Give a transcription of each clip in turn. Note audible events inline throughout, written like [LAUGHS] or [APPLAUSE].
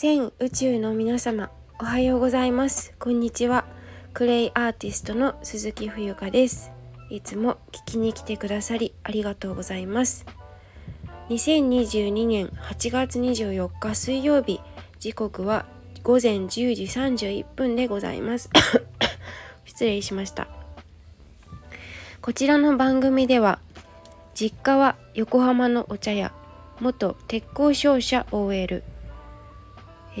全宇宙の皆様おはようございます。こんにちは。クレイアーティストの鈴木冬香です。いつも聞きに来てくださりありがとうございます。2022年8月24日水曜日時刻は午前10時31分でございます。[COUGHS] 失礼しました。こちらの番組では実家は横浜のお茶屋元鉄工商社 OL、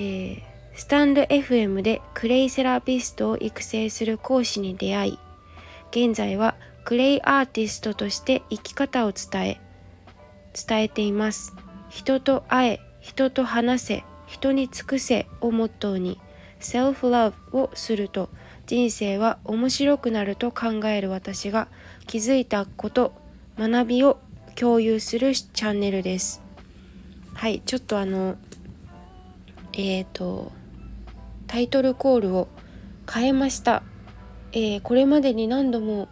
えー、スタンド FM でクレイセラピストを育成する講師に出会い現在はクレイアーティストとして生き方を伝え伝えています。人と会え人と話せ人に尽くせをモットーにセルフラブをすると人生は面白くなると考える私が気づいたこと学びを共有するチャンネルです。はいちょっとあのえっ、ー、とタイトルコールを変えました、えー、これまでに何度も、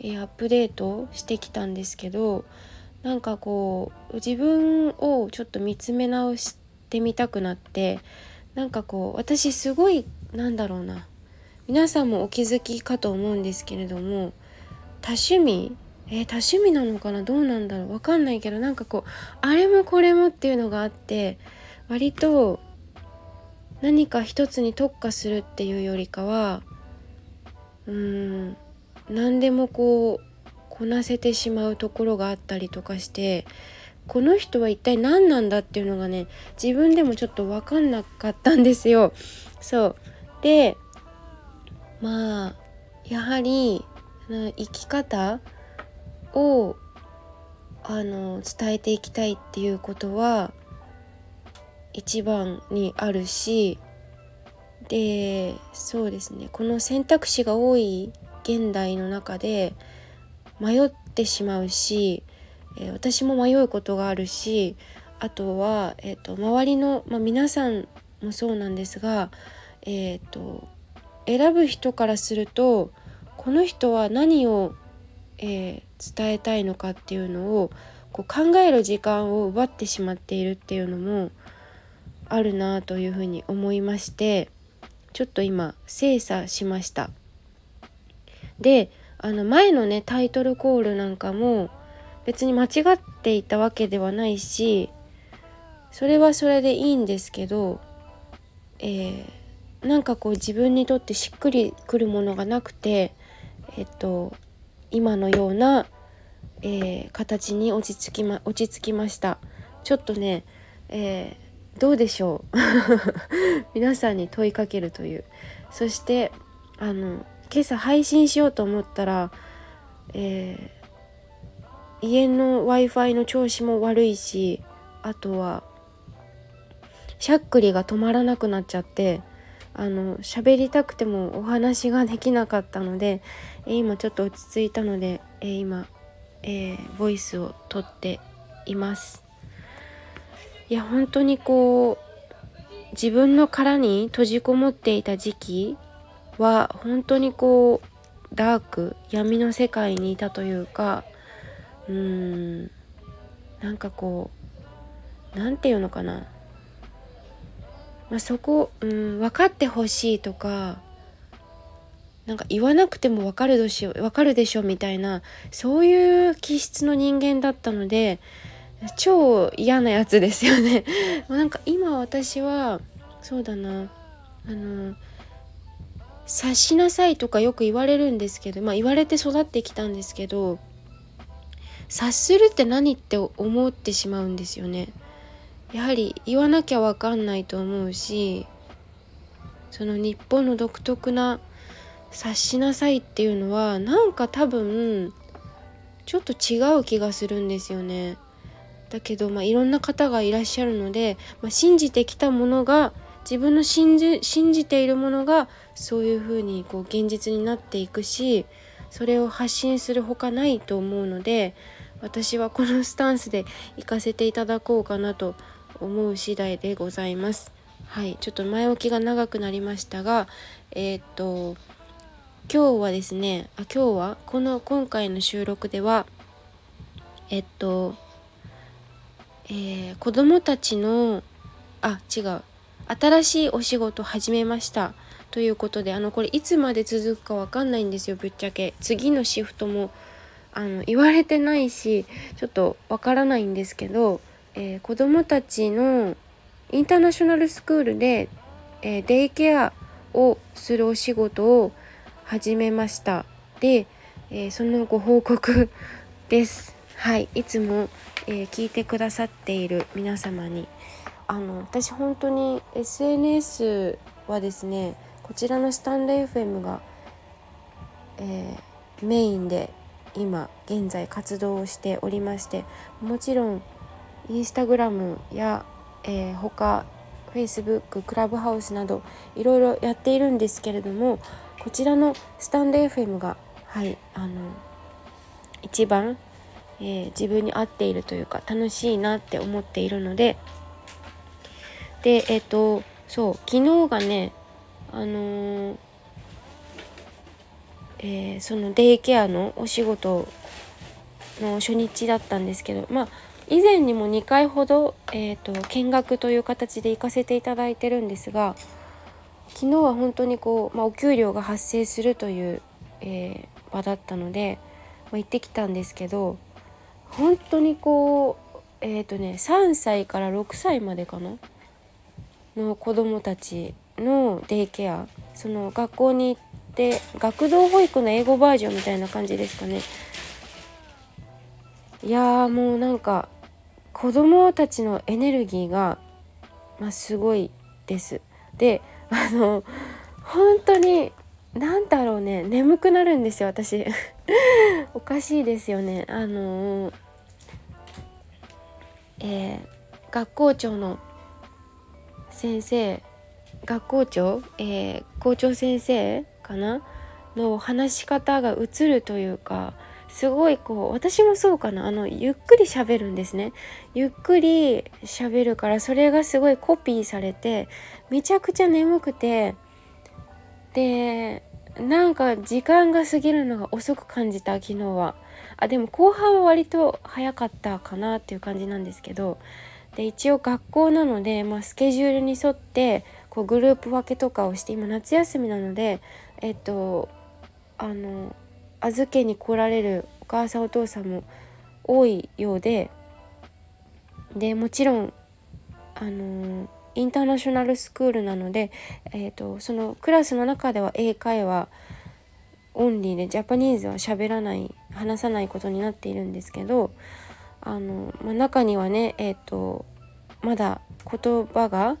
えー、アップデートしてきたんですけどなんかこう自分をちょっと見つめ直してみたくなってなんかこう私すごいなんだろうな。皆さんもお気づきかと思うんですけれども多趣味？えー、多趣味なのかな？どうなんだろう？わかんないけどなんかこうあれもこれもっていうのがあって割と何か一つに特化するっていうよりかはうーん何でもこうこなせてしまうところがあったりとかしてこの人は一体何なんだっていうのがね自分でもちょっと分かんなかったんですよ。そうでまあやはり生き方をあの伝えていきたいっていうことは一番にあるしでそうですね。この選択肢が多い現代の中で迷ってしまうし、え、私も迷うことがあるしあとは、えーと、周りの、まあ、皆さんもそうなんですが、えーと選ぶ人からするとこの人は何を、えー、伝えたいのかっていうのをこう考える時間を奪ってしまっているっていうのもあるなというふうに思いましてちょっと今精査しました。であの前のねタイトルコールなんかも別に間違っていたわけではないしそれはそれでいいんですけど、えー、なんかこう自分にとってしっくりくるものがなくてえっと今のような、えー、形に落ち着きま落ち着きましたちょっとね、えー、どうでしょう？[LAUGHS] 皆さんに問いかけるという。そしてあの今朝配信しようと思ったら、えー、家の w i f i の調子も悪いしあとはしゃっくりが止まらなくなっちゃってあの喋りたくてもお話ができなかったので、え今ちょっと落ち着いたので、え今、え、ボイスをとっています。いや本当にこう自分の殻に閉じこもっていた時期は本当にこうダーク闇の世界にいたというかうーんなんかこう何て言うのかな。まあ、そこ、うん、分かってほしいとかなんか言わなくても分かるでしょ分かるでしょみたいなそういう気質の人間だったので超嫌なやつですよね [LAUGHS] なんか今私はそうだなあの察しなさいとかよく言われるんですけどまあ言われて育ってきたんですけど察するって何って思ってしまうんですよね。やはり言わなきゃ分かんないと思うしその日本の独特な察しなさいっていうのはなんか多分ちょっと違う気がするんですよね。だけど、まあ、いろんな方がいらっしゃるので、まあ、信じてきたものが自分の信じ信じているものがそういうふうにこう現実になっていくしそれを発信するほかないと思うので私はこのスタンスで行かせていただこうかなと思う次第でございます。はい、ちょっと前置きが長くなりましたが、えー、っと今日はですね、あ今日はこの今回の収録ではえっと、えー、子供たちのあ違う。新しいお仕事始めました。ということであのこれいつまで続くかわかんないんですよぶっちゃけ。次のシフトもあの言われてないしちょっとわからないんですけど、えー、子どもたちのインターナショナルスクールで、えー、デイケアをするお仕事を始めました。で、えー、そのご報告 [LAUGHS] です。はいいつも、えー、聞いてくださっている皆様にあの私本当に SNS はですねこちらのスタンド FM が、えー、メインで今現在活動をしておりましてもちろんインスタグラムや、えー、他 Facebook クラブハウスなどいろいろやっているんですけれどもこちらのスタンド FM がはいあの一番、えー、自分に合っているというか楽しいなって思っているので。でえっ、ー、とそう昨日がねあのー、えー、そのデイケアのお仕事の初日だったんですけどまあ以前にも2回ほど、えーと、見学という形で行かせていただいてるんですが昨日は本当にこう、まあ、お給料が発生するという、えー、場だったので、まあ、行ってきたんですけど本当にこうえっ、ー、とね3歳から6歳までかな？の子どもたちのデイケア。その学校に行って学童保育の英語バージョンみたいな感じですかね。いやもうなんか子供たちのエネルギーが、まあ、すごいです。であの本当に何だろうね。眠くなるんですよ私。[LAUGHS] おかしいですよね。あのえー、学校長の先生学校長、えー、校長先生かな？の話し方が映るというかすごいこう私もそうかな？あのゆっくり喋るんですね。ゆっくり喋るからそれがすごいコピーされてめちゃくちゃ眠くて。でなんか時間が過ぎるのが遅く感じた昨日は。あでも後半は割と早かったかなっていう感じなんですけど。で一応学校なので、まあ、スケジュールに沿ってこうグループ分けとかをして今夏休みなのでえっとあの預けに来られるお母さんお父さんも多いようで。でもちろんあのインターナショナルスクールなので、えーと、そのクラスの中では英会話オンリーでジャパニーズは喋らない話さないことになっているんですけどあの、まあ、中にはねえっ、ー、とまだ言葉が、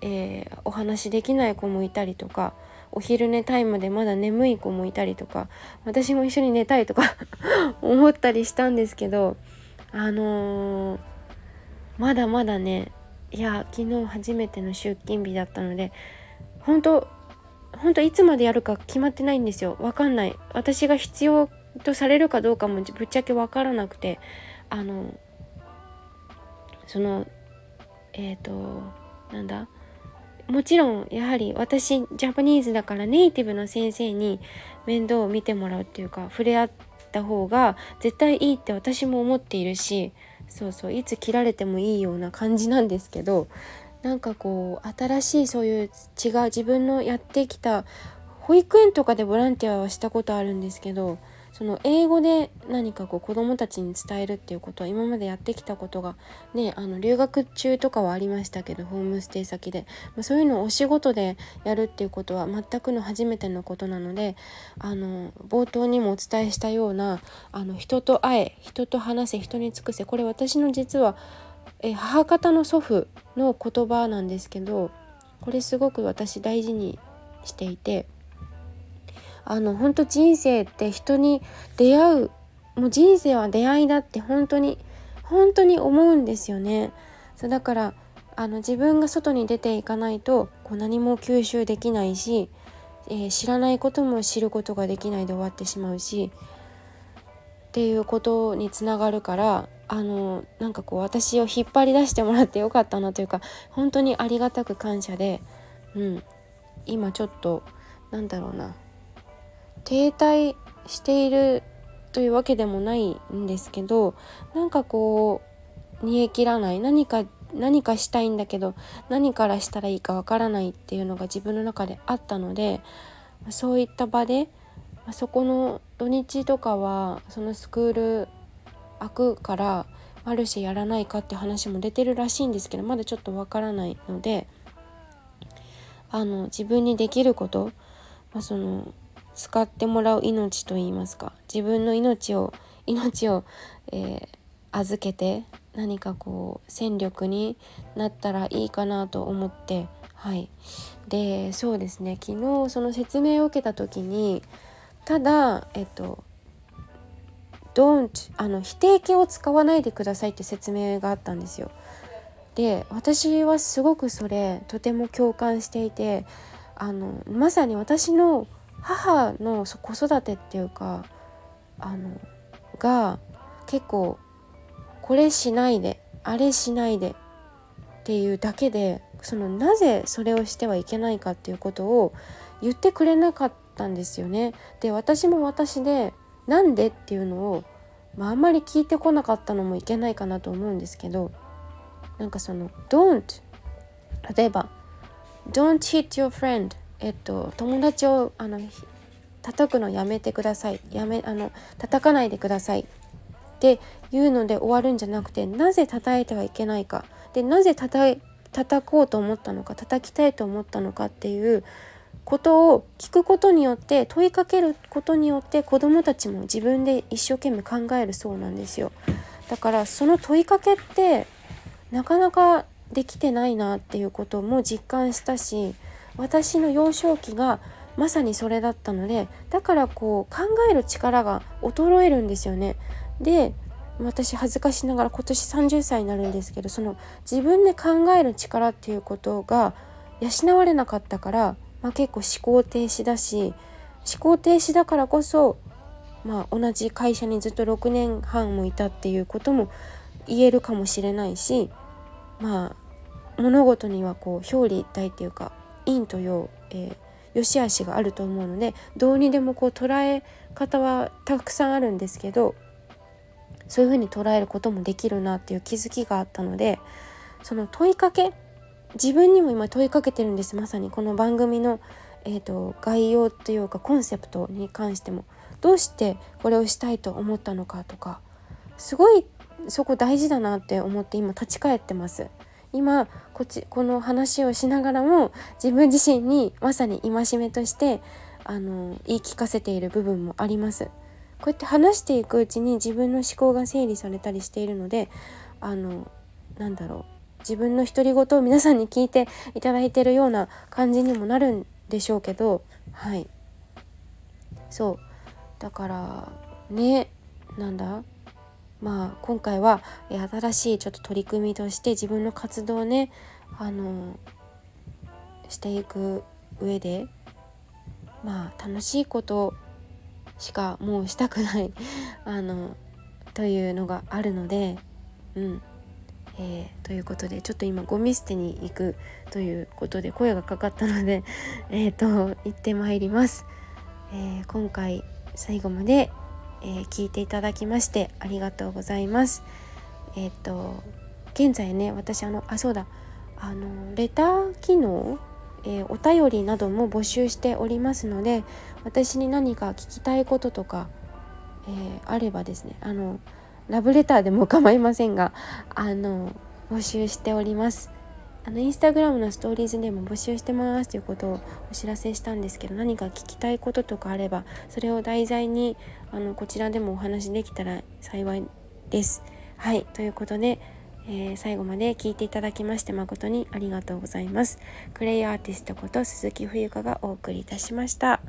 えー、お話しできない子もいたりとかお昼寝タイムでまだ眠い子もいたりとか私も一緒に寝たいとか [LAUGHS] 思ったりしたんですけどあのー、まだまだねいや昨日初めての出勤日だったので本当本当いつまでやるか決まってないんですよ。わかんない。私が必要とされるかどうかもぶっちゃけわからなくて。あのそのえっ、ー、となんだ？もちろんやはり私ジャパニーズだからネイティブの先生に面倒を見てもらうっていうか触れ合った方が絶対いいって私も思っているしそうそういつ切られてもいいような感じなんですけどなんかこう新しいそういう違う自分のやってきた保育園とかでボランティアはしたことあるんですけどその英語で何かこう子どもたちに伝えるっていうことは今までやってきたことがねあの留学中とかはありましたけどホームステイ先で、まあ、そういうのをお仕事でやるっていうことは全くの初めてのことなのであの冒頭にもお伝えしたようなあの人と会え人と話せ人に尽くせこれ私の実はえ母方の祖父の言葉なんですけどこれすごく私大事にしていて。あの本当人生って人に出会うもう人生は出会いだって本当に本当に思うんですよね。そうだからあの自分が外に出ていかないとこう何も吸収できないし、えー、知らないことも知ることができないで終わってしまうしっていうことにつながるからあのなんかこう私を引っ張り出してもらってよかったなというか本当にありがたく感謝で、うん、今ちょっとなんだろうな停滞しているというわけでもないんですけどなんかこう煮え切らない何か何かしたいんだけど何からしたらいいかわからないっていうのが自分の中であったのでそういった場でそこの土日とかはそのスクール開くからマルシェやらないかって話も出てるらしいんですけどまだちょっとわからないのであの自分にできること、まあ、その使ってもらう命といいますか自分の命を命を、えー、預けて何かこう戦力になったらいいかなと思ってはいでそうですね昨日その説明を受けた時にただえっと don't あの否定形を使わないでくださいって説明があったんですよ。で私はすごくそれとても共感していてあのまさに私の母の子育てっていうかあのが結構これしないであれしないでっていうだけでそのなぜそれをしてはいけないかっていうことを言ってくれなかったんですよね。で私も私でなんでっていうのを、まあ、あんまり聞いてこなかったのもいけないかなと思うんですけどなんかその「don't」例えば「don't hit your friend」えっと友達をあの叩くのやめてください。やめあの叩かないでください。っていうので終わるんじゃなくてなぜ叩いてはいけないか。でなぜ叩叩こうと思ったのか叩きたいと思ったのかっていうことを聞くことによって問いかけることによって子どもたちも自分で一生懸命考えるそうなんですよ。だからその問いかけってなかなかできてないなっていうことも実感したし私の幼少期がまさにそれだったのでだからこう考える力が衰えるんですよね。で私恥ずかしながら今年30歳になるんですけどその自分で考える力っていうことが養われなかったから、まあ、結構思考停止だし思考停止だからこそ、まあ、同じ会社にずっと6年半もいたっていうことも言えるかもしれないしまあ物事にはこう表裏一体っていうか陰と陽、えー、良し悪しがあると思うのでどうにでもこう捉え方はたくさんあるんですけどそういうふうに捉えることもできるなっていう気づきがあったのでその問いかけ自分にも今問いかけてるんですまさにこの番組の、えーと、概要というかコンセプトに関してもどうしてこれをしたいと思ったのかとかすごいそこ大事だなって思って今立ち返ってます。今こっちこの話をしながらも自分自身にまさに戒めとしてあの言い聞かせている部分もあります。こうやって話していくうちに自分の思考が整理されたりしているのであのなんだろう。自分の独り言を皆さんに聞いていただいてるような感じにもなるんでしょうけどはい。そう。だからねなんだ？まあ今回は新しいちょっと取り組みとして自分の活動をねあのしていく上でまあ楽しいことしかもうしたくない [LAUGHS] あのというのがあるのでうん。えー、ということでちょっと今ゴミ捨てに行くということで声がかかったので [LAUGHS] えっ、と行ってまいります、えー、今回最後までえー、聞いていただきましてありがとうございます。えっ、と現在ね私あのあそうだあのレター機能、えー、お便りなども募集しておりますので私に何か聞きたいこととか、え、あればですねあのラブレターでも構いませんがあの募集しております。あのインスタグラムのストーリーズでも募集してますということをお知らせしたんですけど何か聞きたいこととかあればそれを題材にあのこちらでもお話できたら幸いです。はいということで、えー、最後まで聞いていただきまして誠にありがとうございます。クレイアーティストこと鈴木冬香がお送りいたしました。